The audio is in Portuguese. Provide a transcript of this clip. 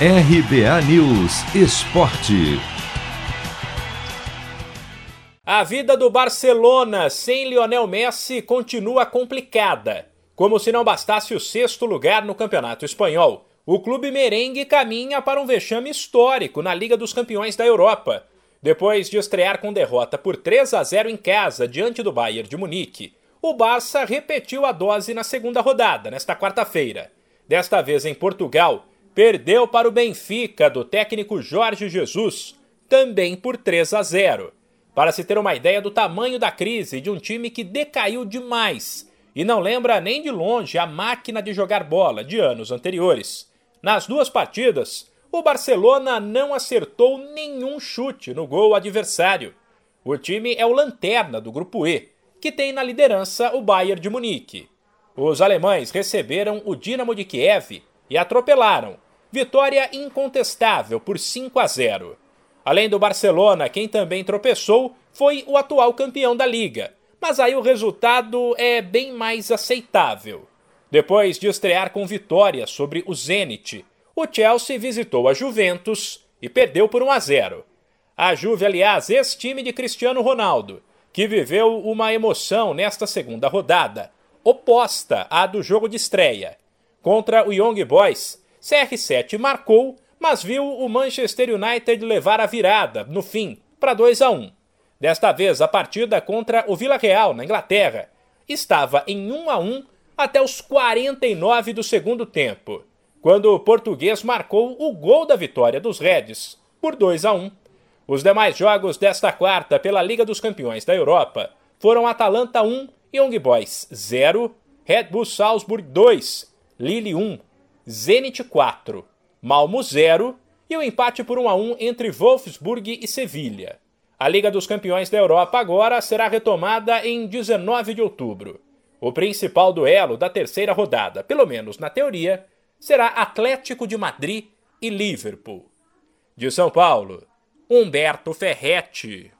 RBA News Esporte. A vida do Barcelona sem Lionel Messi continua complicada. Como se não bastasse o sexto lugar no Campeonato Espanhol, o clube merengue caminha para um vexame histórico na Liga dos Campeões da Europa. Depois de estrear com derrota por 3 a 0 em casa diante do Bayern de Munique, o Barça repetiu a dose na segunda rodada, nesta quarta-feira. Desta vez em Portugal, perdeu para o Benfica do técnico Jorge Jesus, também por 3 a 0. Para se ter uma ideia do tamanho da crise de um time que decaiu demais e não lembra nem de longe a máquina de jogar bola de anos anteriores. Nas duas partidas, o Barcelona não acertou nenhum chute no gol adversário. O time é o lanterna do grupo E, que tem na liderança o Bayern de Munique. Os alemães receberam o Dinamo de Kiev e atropelaram, Vitória incontestável por 5 a 0. Além do Barcelona, quem também tropeçou foi o atual campeão da liga, mas aí o resultado é bem mais aceitável. Depois de estrear com vitória sobre o Zenit, o Chelsea visitou a Juventus e perdeu por 1 a 0. A Juve, aliás, ex-time de Cristiano Ronaldo, que viveu uma emoção nesta segunda rodada, oposta à do jogo de estreia. Contra o Young Boys, CR7 marcou, mas viu o Manchester United levar a virada, no fim, para 2 a 1. Desta vez, a partida contra o Vila Real, na Inglaterra, estava em 1 a 1 até os 49 do segundo tempo, quando o português marcou o gol da vitória dos Reds, por 2 a 1. Os demais jogos desta quarta pela Liga dos Campeões da Europa foram Atalanta 1, Young Boys 0, Red Bull Salzburg 2, Lille 1, Zenit 4, Malmo 0 e o empate por 1 a 1 entre Wolfsburg e Sevilha. A Liga dos Campeões da Europa agora será retomada em 19 de outubro. O principal duelo da terceira rodada, pelo menos na teoria, será Atlético de Madrid e Liverpool. De São Paulo, Humberto Ferretti.